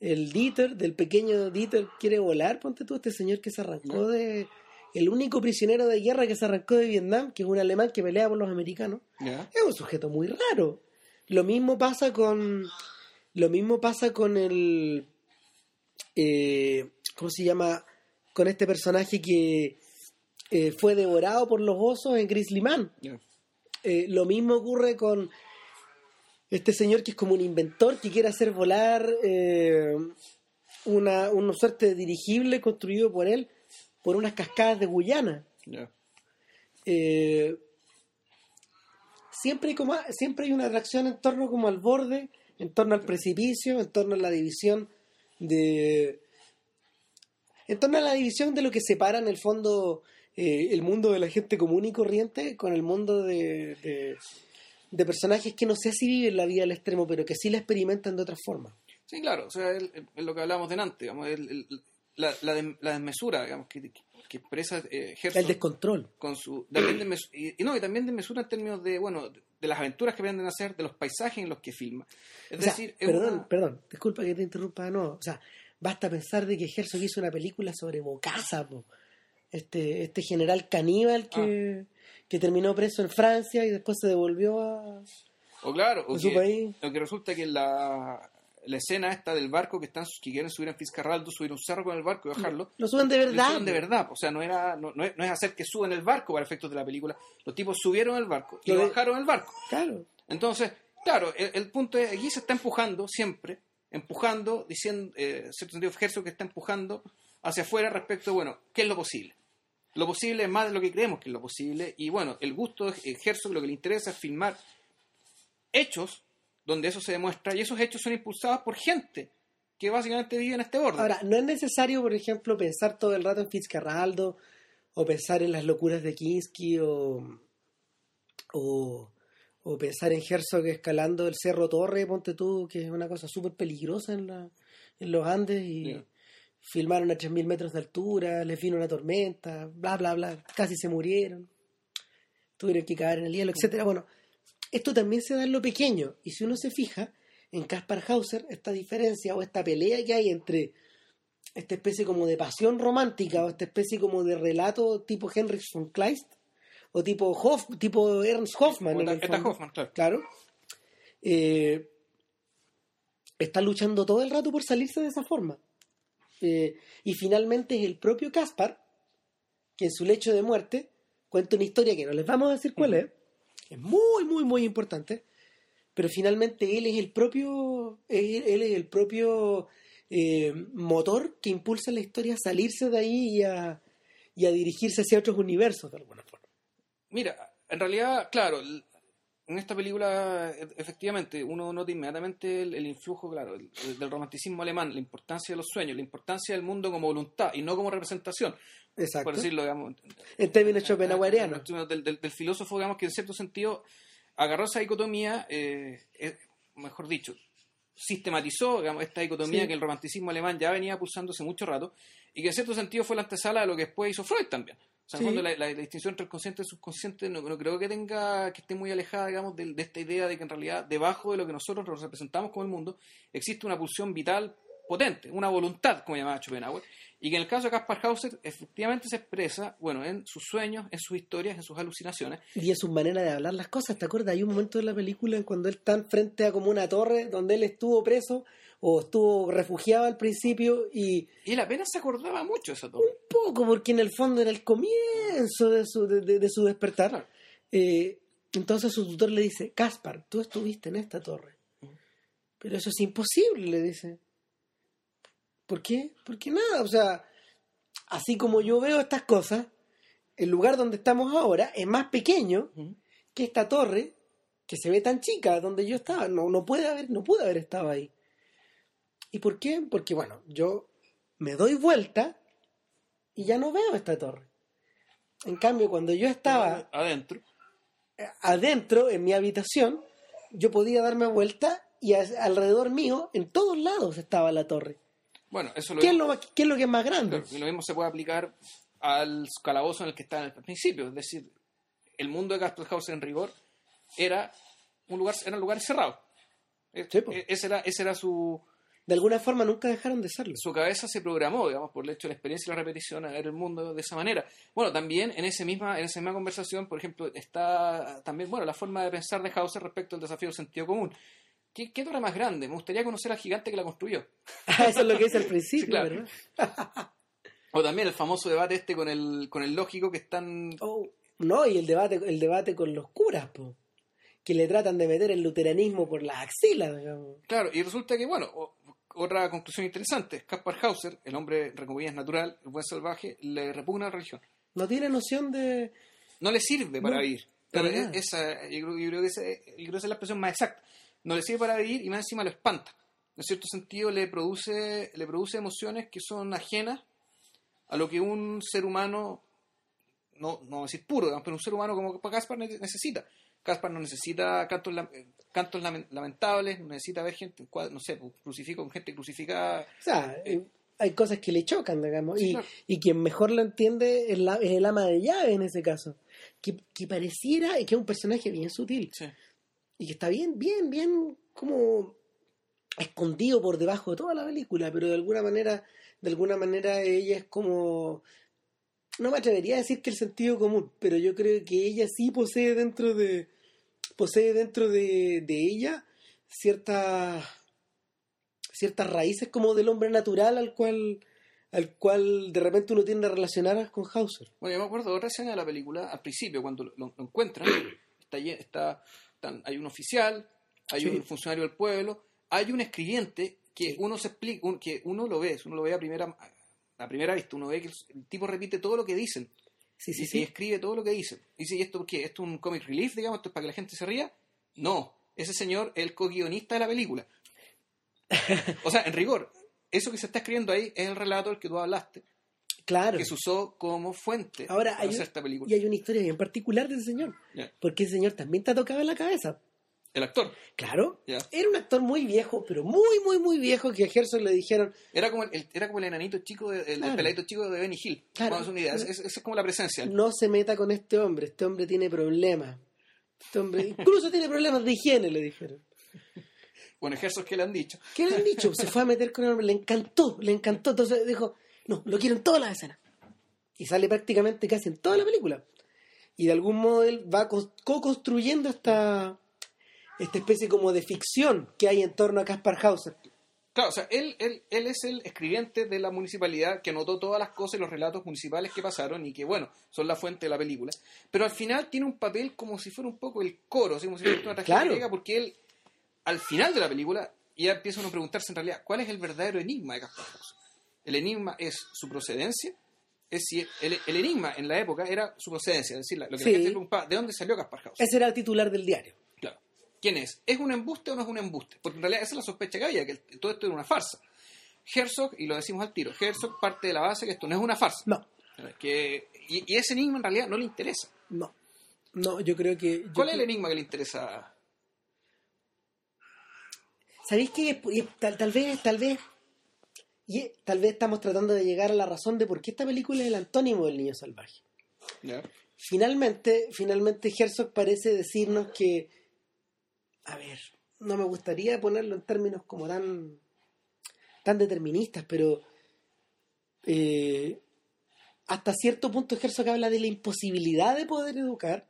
Speaker 2: El Dieter, del pequeño Dieter, quiere volar. Ponte tú, este señor que se arrancó de. El único prisionero de guerra que se arrancó de Vietnam, que es un alemán que pelea por los americanos. Es un sujeto muy raro. Lo mismo pasa con. Lo mismo pasa con el. eh, ¿Cómo se llama? Con este personaje que eh, fue devorado por los osos en Grizzly Man. Eh, lo mismo ocurre con este señor que es como un inventor que quiere hacer volar eh, una, una suerte de dirigible construido por él por unas cascadas de Guyana.
Speaker 1: Ya.
Speaker 2: Eh, siempre, hay como, siempre hay una atracción en torno como al borde, en torno al precipicio, en torno a la división de... En torno a la división de lo que separa en el fondo eh, el mundo de la gente común y corriente con el mundo de, de, de personajes que no sé si viven la vida al extremo, pero que sí la experimentan de otra forma.
Speaker 1: Sí, claro, o sea, es lo que hablábamos delante, digamos, el- el- la, la, dem- la desmesura, digamos, que, que expresa eh, Herzog
Speaker 2: El descontrol.
Speaker 1: con su... también desmes- y, y no, y también desmesura en términos de, bueno, de las aventuras que aprenden a hacer, de los paisajes en los que filma. Es
Speaker 2: O sea,
Speaker 1: decir, es
Speaker 2: perdón,
Speaker 1: una-
Speaker 2: perdón, disculpa que te interrumpa de nuevo. O sea, basta pensar de que Herzog hizo una película sobre Bocasa, po. Este, este general caníbal que,
Speaker 1: Ah.
Speaker 2: que terminó preso en Francia y después se devolvió a...
Speaker 1: O claro, o que,
Speaker 2: país.
Speaker 1: o que resulta que la, la escena esta del barco que están que quieren subir en Fitzcarraldo, subir un cerro con el barco y bajarlo.
Speaker 2: Lo suben de
Speaker 1: lo
Speaker 2: verdad.
Speaker 1: hicieron de
Speaker 2: po.
Speaker 1: verdad, o sea, no era no, no es, no es hacer que suban el barco para efectos de la película. Los tipos subieron el barco y
Speaker 2: Lo
Speaker 1: bajaron el barco.
Speaker 2: Claro.
Speaker 1: Entonces, claro, el, el punto es, aquí se está empujando siempre, empujando, diciendo, eh, cierto sentido, Herzog que está empujando hacia afuera respecto, bueno, ¿qué es lo posible? Lo posible es más de lo que creemos que es lo posible, y bueno, el gusto de Herzog lo que le interesa es filmar hechos donde eso se demuestra, y esos hechos son impulsados por gente que básicamente vive en este borde.
Speaker 2: Ahora, no es necesario, por ejemplo, pensar todo el rato en Fitzcarraldo o pensar en las locuras de Kinski o, o, o pensar en Herzog escalando el Cerro Torre, ponte tú, que es una cosa súper peligrosa en, la, en los Andes y filmaron a 3.000 metros de altura, les vino una tormenta, bla, bla, bla, casi se murieron, tuvieron que caer en el hielo, etcétera Bueno, esto también se da en lo pequeño y si uno se fija, en Kaspar Hauser esta diferencia o esta pelea que hay entre esta especie como de pasión romántica o esta especie como de relato tipo Henrik von Kleist o tipo Hoff, tipo Ernst Hoffmann en fondo.
Speaker 1: Hoffman, claro.
Speaker 2: claro eh, está luchando todo el rato por salirse de esa forma Eh, y finalmente es el propio Caspar que en su lecho de muerte cuenta una historia que no les vamos a decir cuál es es muy muy muy importante pero finalmente él es el propio él, es el propio eh, motor que impulsa la historia a salirse de ahí y a, y a dirigirse hacia otros universos de alguna forma.
Speaker 1: Mira, en realidad, claro, en esta película, e- efectivamente, uno nota inmediatamente el, el influjo, claro, el- el- del romanticismo alemán, la importancia de los sueños, la importancia del mundo como voluntad y no como representación,
Speaker 2: exacto
Speaker 1: por decirlo, digamos.
Speaker 2: en términos
Speaker 1: en
Speaker 2: schopenhauerianos
Speaker 1: Del, del- del filósofo, digamos, que en cierto sentido agarró esa dicotomía, eh, eh, mejor dicho, sistematizó digamos, esta dicotomía
Speaker 2: Sí.
Speaker 1: que el romanticismo alemán ya venía pulsando hace mucho rato y que en cierto sentido fue la antesala de lo que después hizo Freud también. O sea, en fondo, la, la- la distinción entre el consciente y el subconsciente no, no creo que tenga que esté muy alejada, digamos, de, de esta idea de que en realidad debajo de lo que nosotros nos representamos como el mundo existe una pulsión vital potente, una voluntad, como llamaba Schopenhauer, y que en el caso de Caspar Hauser efectivamente se expresa, bueno, en sus sueños, en sus historias, en sus alucinaciones.
Speaker 2: Y en su manera de hablar las cosas, ¿te acuerdas? Hay un momento de la película en cuando él está frente a como una torre donde él estuvo preso o estuvo refugiado al principio y...
Speaker 1: Y él apenas se acordaba mucho de esa torre.
Speaker 2: Un poco, porque en el fondo era el comienzo de su, de, de- de su despertar.
Speaker 1: Claro.
Speaker 2: Eh, entonces su tutor le dice, Caspar, tú estuviste en esta torre. Pero eso es imposible, le dice. ¿Por qué? Porque nada, o sea, así como yo veo estas cosas, el lugar donde estamos ahora es más pequeño que esta torre que se ve tan chica donde yo estaba. No, no puede haber, no pude haber estado ahí. ¿Y por qué? Porque bueno, yo me doy vuelta y ya no veo esta torre. En cambio, cuando yo estaba
Speaker 1: adentro.
Speaker 2: eh, adentro, en mi habitación, yo podía darme vuelta y a- alrededor mío, en todos lados estaba la torre.
Speaker 1: Bueno, eso lo
Speaker 2: ¿Qué es lo, qué es lo que es más grande?
Speaker 1: claro, y lo mismo se puede aplicar al calabozo en el que está al principio. Es decir, el mundo de Caspar Hauser en rigor era un lugar, eran lugares cerrados. Eh,
Speaker 2: Sí, po.
Speaker 1: eh, ese era, ese era su,
Speaker 2: De alguna forma nunca dejaron de serlo.
Speaker 1: su cabeza se programó, digamos, por el hecho de la experiencia y la repetición a ver el mundo de esa manera. Bueno, también en, ese misma, en esa misma conversación, por ejemplo, está también, bueno, la forma de pensar de Hauser respecto al desafío del sentido común. ¿Qué, qué torre más grande? Me gustaría conocer al gigante que la construyó.
Speaker 2: Eso es lo que dice al principio,
Speaker 1: Sí, claro.
Speaker 2: ¿verdad?
Speaker 1: O también el famoso debate este con el, con el lógico que están...
Speaker 2: Oh, no, y el debate, el debate con los curas, po, que le tratan de meter el luteranismo por las axilas, digamos.
Speaker 1: Claro, y resulta que, bueno, otra conclusión interesante, Caspar Hauser, el hombre, entre comillas, natural, el buen salvaje, le repugna la religión.
Speaker 2: No tiene noción de...
Speaker 1: no le sirve para
Speaker 2: No,
Speaker 1: vivir.
Speaker 2: para
Speaker 1: esa, yo, creo, yo creo que esa, yo creo que esa es la expresión más exacta. No le sirve para vivir y más encima lo espanta. En cierto sentido le produce, le produce emociones que son ajenas a lo que un ser humano, no, no a decir puro, pero un ser humano como Caspar ne- necesita. Caspar no necesita cantos, cantos lamen- lamentables, necesita ver gente, no sé, pues, crucifijo con gente crucificada.
Speaker 2: O sea, eh, hay cosas que le chocan, digamos.
Speaker 1: Sí,
Speaker 2: y,
Speaker 1: claro.
Speaker 2: y quien mejor lo entiende es, la- es el ama de llave en ese caso. Que, que pareciera que es un personaje bien sutil.
Speaker 1: Sí.
Speaker 2: y que está bien, bien, bien como escondido por debajo de toda la película, pero de alguna manera, de alguna manera ella es como no me atrevería a decir que el sentido común, pero yo creo que ella sí posee dentro de posee dentro de, de ella ciertas ciertas raíces como del hombre natural al cual al cual de repente uno tiende a relacionar con Hauser.
Speaker 1: Bueno, yo me acuerdo de otra escena de la película, al principio, cuando lo, lo encuentran, está, está, están- hay un oficial, hay
Speaker 2: Sí.
Speaker 1: un funcionario del pueblo, hay un escribiente que uno se explica, un- que uno lo ve, uno lo ve a primera, a primera vista, uno ve que el tipo repite todo lo que dicen,
Speaker 2: Sí, sí,
Speaker 1: y,
Speaker 2: sí.
Speaker 1: y escribe todo lo que dicen. Dice, ¿y esto qué? ¿Esto es un comic relief, digamos? ¿Esto es para que la gente se ría? No, ese señor es el co-guionista de la película. o sea, en rigor, eso que se está escribiendo ahí es el relato del que tú hablaste,
Speaker 2: Claro.
Speaker 1: que se usó como fuente
Speaker 2: Ahora
Speaker 1: para
Speaker 2: hay,
Speaker 1: hacer
Speaker 2: un-
Speaker 1: esta película.
Speaker 2: y hay una historia bien particular del señor,
Speaker 1: Ya.
Speaker 2: porque el señor también te tocaba en la cabeza.
Speaker 1: El actor.
Speaker 2: Claro, era un actor muy viejo, pero muy, muy, muy viejo, que a Herzog le dijeron,
Speaker 1: Era como el, era como el enanito chico, de- el, peladito chico de Benny Hill.
Speaker 2: Claro.
Speaker 1: Vamos a hacer una idea. Es- es- Esa es como la presencia.
Speaker 2: no se meta con este hombre, este hombre tiene problemas. Este hombre incluso tiene problemas de higiene, le dijeron.
Speaker 1: Bueno, ejércitos que le han dicho.
Speaker 2: ¿Qué le han dicho? Se fue a meter con el hombre, le encantó, le encantó. Entonces dijo, no, lo quiero en todas las escenas. Y sale prácticamente casi en toda la película. Y de algún modo él va co- co-construyendo esta, esta especie como de ficción que hay en torno a Caspar Hauser.
Speaker 1: Claro, o sea, él, él, él es el escribiente de la municipalidad que anotó todas las cosas y los relatos municipales que pasaron y que, bueno, son la fuente de la película. Pero al final tiene un papel como si fuera un poco el coro, así como si fuera una tragedia
Speaker 2: Claro.
Speaker 1: griega, porque él, al final de la película, ya empieza uno a preguntarse en realidad cuál es el verdadero enigma de Caspar Hauser. El enigma es su procedencia. Es si el, el enigma en la época era su procedencia, es decir, lo que
Speaker 2: Sí.
Speaker 1: la gente preguntaba, ¿de dónde salió Caspar Hauser?
Speaker 2: Ese era el titular del diario.
Speaker 1: ¿Quién es? ¿Es un embuste o no es un embuste? Porque en realidad esa es la sospecha que había, que todo esto era una farsa. Herzog, y lo decimos al tiro, Herzog parte de la base que esto no es una farsa.
Speaker 2: No,
Speaker 1: Que, y, y ese enigma en realidad no le interesa.
Speaker 2: no. No, yo creo que... yo
Speaker 1: ¿Cuál es el enigma que le interesa?
Speaker 2: ¿Sabéis qué? Y Tal, tal vez, tal vez, y tal vez estamos tratando de llegar a la razón de por qué esta película es el antónimo del niño salvaje.
Speaker 1: ¿Ya?
Speaker 2: Finalmente, finalmente Herzog parece decirnos que, a ver, no me gustaría ponerlo en términos como tan, tan deterministas, pero eh, hasta cierto punto Herzog habla de la imposibilidad de poder educar,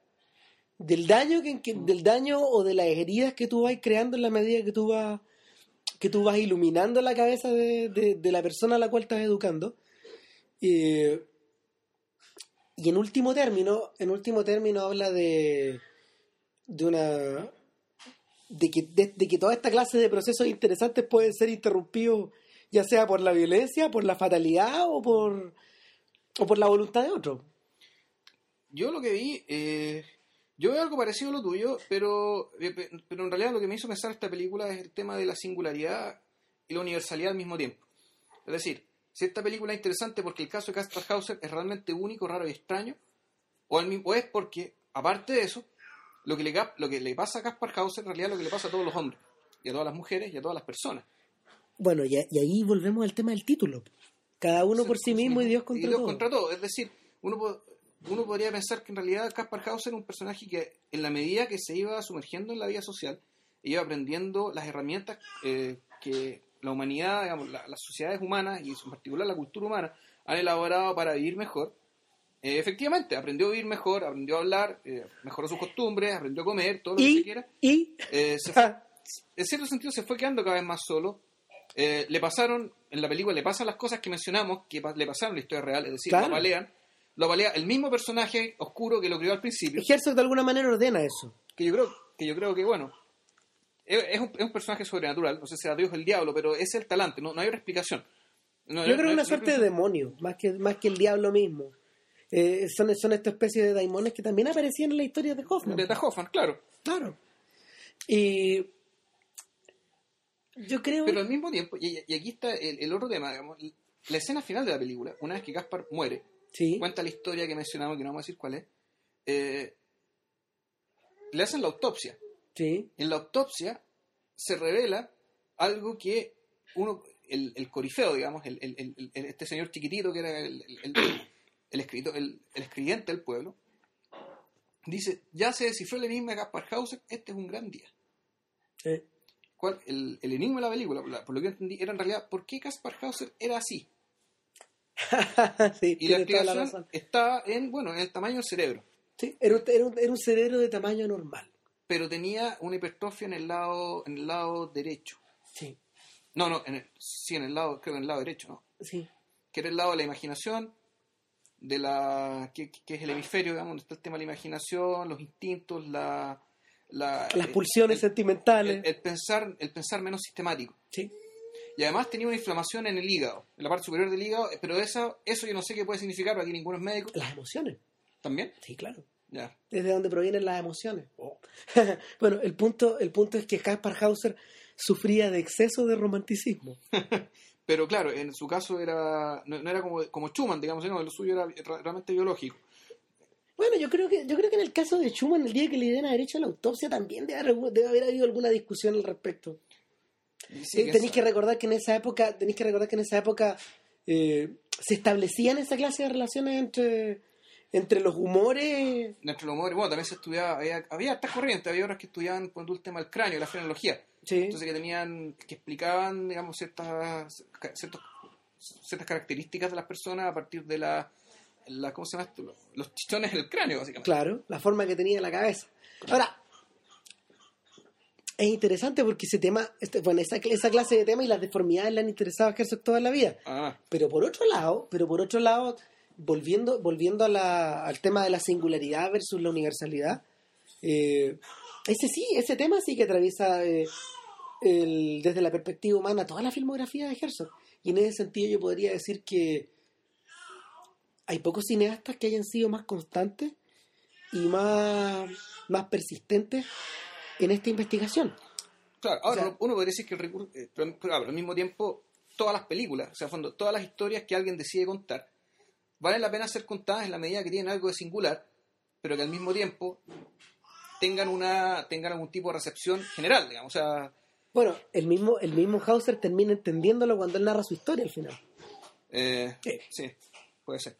Speaker 2: del daño que, que- del daño o de las heridas que tú vas creando en la medida que tú vas que tú vas iluminando la cabeza de, de- de la persona a la cual estás educando. Eh, y en último término, en último término habla de, de una de que, de, que toda esta clase de procesos interesantes pueden ser interrumpidos ya sea por la violencia, por la fatalidad o por o por la voluntad de otro.
Speaker 1: Yo lo que vi, eh, yo veo algo parecido a lo tuyo, pero, eh, pe- pero en realidad lo que me hizo pensar esta película es el tema de la singularidad y la universalidad al mismo tiempo. Es decir, si esta película es interesante porque el caso de Caspar Hauser es realmente único, raro y extraño, o, al mismo, o es porque, aparte de eso, lo que, le, lo que le pasa a Caspar Hauser en realidad es lo que le pasa a todos los hombres, y a todas las mujeres, y a todas las personas.
Speaker 2: Bueno, y, a- y ahí volvemos al tema del título. Cada uno por sí mismo y Dios contra
Speaker 1: Dios
Speaker 2: todo.
Speaker 1: contra todo. Es decir, uno, uno podría pensar que en realidad Caspar Hauser era un personaje que, en la medida que se iba sumergiendo en la vida social, iba aprendiendo las herramientas eh, que la humanidad, digamos, la- las sociedades humanas y en particular la cultura humana han elaborado para vivir mejor. Eh, efectivamente, aprendió a vivir mejor, aprendió a hablar, eh, mejoró sus costumbres, aprendió a comer, todo lo que se
Speaker 2: Y,
Speaker 1: quiera.
Speaker 2: y
Speaker 1: Eh, se fue- en cierto sentido se fue quedando cada vez más solo. Eh, le pasaron, en la película le pasan las cosas que mencionamos, que pa- le pasaron en la historia real, es decir,
Speaker 2: Claro.
Speaker 1: lo apalean, lo apalea el mismo personaje oscuro que lo crió al principio,
Speaker 2: Herzog de alguna manera ordena eso.
Speaker 1: que yo creo que, yo creo que bueno, es, un, es un personaje sobrenatural, no sé si sea Dios o el diablo, pero es el talante, no, no hay otra explicación. No-
Speaker 2: Yo
Speaker 1: no-
Speaker 2: creo que
Speaker 1: no-
Speaker 2: es una suerte de demonio, más que, más que el diablo mismo. Eh, son, son esta especie de daimones que también aparecían en la historia de Hoffman.
Speaker 1: de Hoffman, claro.
Speaker 2: Claro. Y yo creo...
Speaker 1: Pero al mismo tiempo, y, y aquí está el, el otro tema, digamos, la escena final de la película, una vez que Gaspar muere,
Speaker 2: sí,
Speaker 1: cuenta la historia que mencionamos, que no vamos a decir cuál es, eh, le hacen la autopsia.
Speaker 2: sí,
Speaker 1: En la autopsia se revela algo que uno, el, el corifeo, digamos, el, el- el- el- este señor chiquitito que era el, el, el- el escrito- el- el escribiente del pueblo, dice, ya se descifró el enigma de Gaspar Hauser, este es un gran día.
Speaker 2: eh,
Speaker 1: ¿Cuál? El, el enigma de la película, la- por lo que yo entendí, era en realidad por qué Gaspar Hauser era así.
Speaker 2: sí,
Speaker 1: Y la explicación está en, bueno, en el tamaño del cerebro.
Speaker 2: Sí, era, un, era un- era un cerebro de tamaño normal.
Speaker 1: Pero tenía una hipertrofia en el lado, en el lado derecho.
Speaker 2: Sí,
Speaker 1: No, no, en el, sí, en el lado, creo que en el lado derecho, ¿no?
Speaker 2: sí.
Speaker 1: Que era el lado de la imaginación, de la que, que es el hemisferio, digamos, donde está el tema de la imaginación, los instintos, la... la
Speaker 2: Las pulsiones
Speaker 1: el-
Speaker 2: sentimentales.
Speaker 1: el, el pensar, el pensar menos sistemático.
Speaker 2: sí.
Speaker 1: Y además tenía una inflamación en el hígado, en la parte superior del hígado, pero esa, eso yo no sé qué puede significar, porque aquí ninguno es médico.
Speaker 2: Las emociones.
Speaker 1: ¿También?
Speaker 2: Sí, claro. Desde donde provienen las emociones. bueno, el punto, el punto es que Caspar Hauser sufría de exceso de romanticismo.
Speaker 1: Pero claro, en su caso era no, no era como, como Schumann, digamos, no, lo suyo era ra- realmente biológico.
Speaker 2: Bueno, yo creo que yo creo que en el caso de Schumann, el día que le a derecho a la autopsia, también debe haber, debe haber habido alguna discusión al respecto.
Speaker 1: Sí,
Speaker 2: Eh, tenéis
Speaker 1: esa-
Speaker 2: que recordar que en esa época, tenéis que recordar que en esa época eh, se establecían esa clase de relaciones entre, entre los humores.
Speaker 1: Entre los humores, bueno, también se estudiaba, había, había hartas corrientes, había otras que estudiaban por el tema del cráneo, la frenología.
Speaker 2: Sí.
Speaker 1: Entonces que tenían, que explicaban, digamos, ciertas, ciertos- ciertas características de las personas a partir de la, la ¿cómo se llama esto? Los chichones del cráneo, básicamente.
Speaker 2: Claro, la forma que tenía la cabeza. Ahora, es interesante porque ese tema, este, bueno, esa, esa clase de temas y las deformidades le han interesado a Herzog toda la vida.
Speaker 1: Ah,
Speaker 2: Pero por otro lado, pero por otro lado, volviendo, volviendo a la- al tema de la singularidad versus la universalidad, eh, ese sí, ese tema sí que atraviesa eh, el- desde la perspectiva humana toda la filmografía de Herzog. Y en ese sentido yo podría decir que hay pocos cineastas que hayan sido más constantes y más, más persistentes en esta investigación.
Speaker 1: claro, ahora
Speaker 2: O sea-
Speaker 1: uno, podría decir que el recurso, eh, pero, al mismo tiempo, todas las películas, o sea, a fondo, todas las historias que alguien decide contar, valen la pena ser contadas en la medida que tienen algo de singular, pero que al mismo tiempo tengan una tengan algún tipo de recepción general, digamos, o sea,
Speaker 2: Bueno, el mismo, el mismo Hauser termina entendiéndolo cuando él narra su historia al final.
Speaker 1: eh,
Speaker 2: Sí.
Speaker 1: sí, puede ser.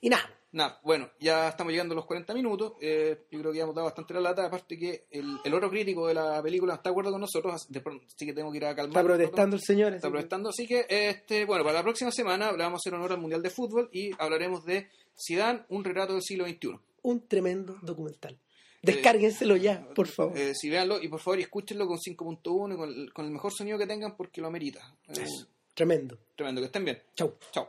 Speaker 2: Y nada,
Speaker 1: Nada, bueno, ya estamos llegando a los 40 minutos. eh, yo creo que ya hemos dado bastante la lata. Aparte que el, el otro crítico de la película está de acuerdo con nosotros, de pronto, así que tengo que ir a calmar.
Speaker 2: está protestando el señor.
Speaker 1: Está protestando. Así que, este, bueno, para la próxima semana le vamos a hacer honor al Mundial de Fútbol y hablaremos de Zidane, un retrato del siglo XXI.
Speaker 2: Un tremendo documental. Descárguenselo ya, por favor.
Speaker 1: Eh, si véanlo y por favor escúchenlo con 5.1 y con, el- con el mejor sonido que tengan porque lo amerita. Eh.
Speaker 2: Tremendo.
Speaker 1: tremendo, que estén bien.
Speaker 2: Chau.
Speaker 1: Chao.